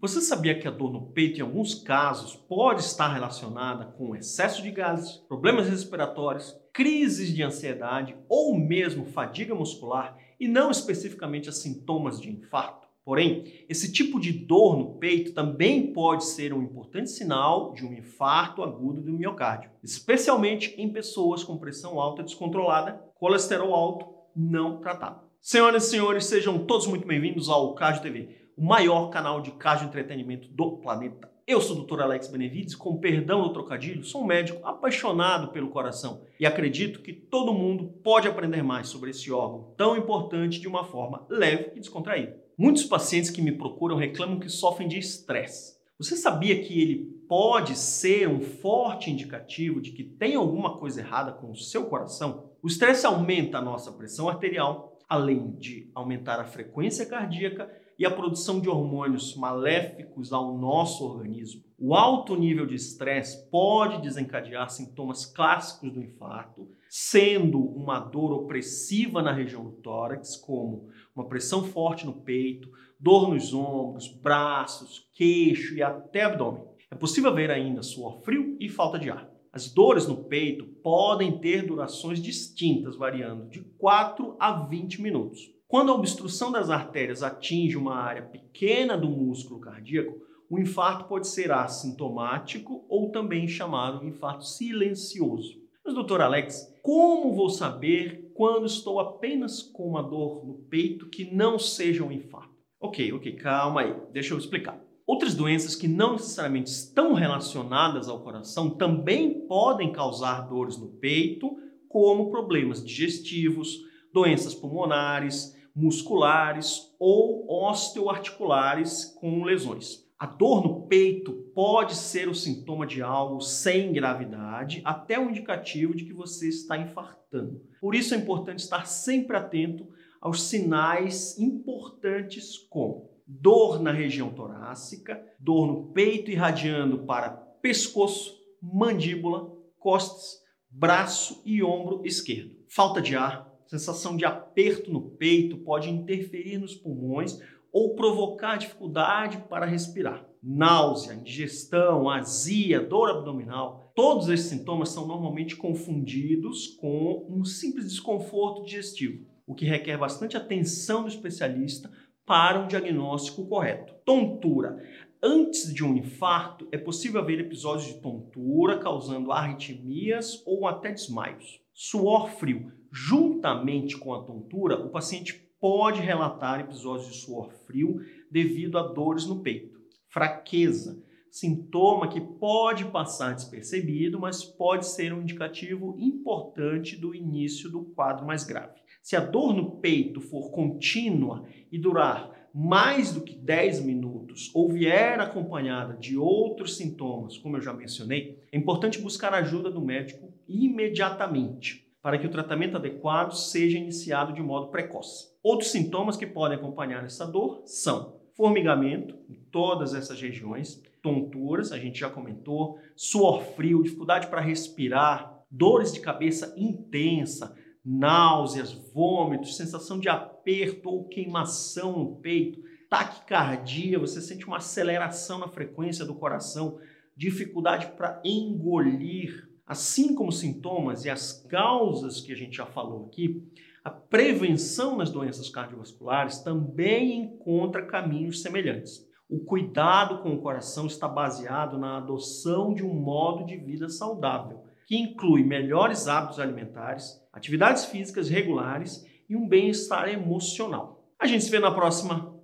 Você sabia que a dor no peito, em alguns casos, pode estar relacionada com excesso de gases, problemas respiratórios, crises de ansiedade ou mesmo fadiga muscular e não especificamente a sintomas de infarto? Porém, esse tipo de dor no peito também pode ser um importante sinal de um infarto agudo do miocárdio, especialmente em pessoas com pressão alta descontrolada, colesterol alto não tratado. Senhoras e senhores, sejam todos muito bem-vindos ao Cardio TV, o maior canal de cardio entretenimento do planeta. Eu sou o Dr. Alex Benevides, com perdão do trocadilho, sou um médico apaixonado pelo coração e acredito que todo mundo pode aprender mais sobre esse órgão tão importante de uma forma leve e descontraída. Muitos pacientes que me procuram reclamam que sofrem de estresse. Você sabia que ele pode ser um forte indicativo de que tem alguma coisa errada com o seu coração? O estresse aumenta a nossa pressão arterial, além de aumentar a frequência cardíaca e a produção de hormônios maléficos ao nosso organismo. O alto nível de estresse pode desencadear sintomas clássicos do infarto, sendo uma dor opressiva na região do tórax, como uma pressão forte no peito, dor nos ombros, braços, queixo e até abdômen. É possível ver ainda suor frio e falta de ar. As dores no peito podem ter durações distintas, variando de 4 a 20 minutos. Quando a obstrução das artérias atinge uma área pequena do músculo cardíaco, o infarto pode ser assintomático ou também chamado infarto silencioso. Mas, doutor Alex, como vou saber quando estou apenas com uma dor no peito que não seja um infarto? Ok, ok, calma aí, deixa eu explicar. Outras doenças que não necessariamente estão relacionadas ao coração também podem causar dores no peito, como problemas digestivos, doenças pulmonares, musculares ou osteoarticulares com lesões. A dor no peito pode ser o sintoma de algo sem gravidade, até um indicativo de que você está infartando. Por isso é importante estar sempre atento aos sinais importantes como dor na região torácica, dor no peito irradiando para pescoço, mandíbula, costas, braço e ombro esquerdo. Falta de ar, sensação de aperto no peito pode interferir nos pulmões ou provocar dificuldade para respirar. Náusea, indigestão, azia, dor abdominal, todos esses sintomas são normalmente confundidos com um simples desconforto digestivo, o que requer bastante atenção do especialista para um diagnóstico correto. Tontura. Antes de um infarto, é possível haver episódios de tontura causando arritmias ou até desmaios. Suor frio. Juntamente com a tontura, o paciente pode relatar episódios de suor frio devido a dores no peito. Fraqueza, sintoma que pode passar despercebido, mas pode ser um indicativo importante do início do quadro mais grave. Se a dor no peito for contínua e durar mais do que 10 minutos ou vier acompanhada de outros sintomas, como eu já mencionei, é importante buscar a ajuda do médico imediatamente para que o tratamento adequado seja iniciado de modo precoce. Outros sintomas que podem acompanhar essa dor são formigamento em todas essas regiões, tonturas, a gente já comentou, suor frio, dificuldade para respirar, dores de cabeça intensa, náuseas, vômitos, sensação de aperto ou queimação no peito, taquicardia, você sente uma aceleração na frequência do coração, dificuldade para engolir Assim como os sintomas e as causas que a gente já falou aqui, a prevenção nas doenças cardiovasculares também encontra caminhos semelhantes. O cuidado com o coração está baseado na adoção de um modo de vida saudável, que inclui melhores hábitos alimentares, atividades físicas regulares e um bem-estar emocional. A gente se vê na próxima.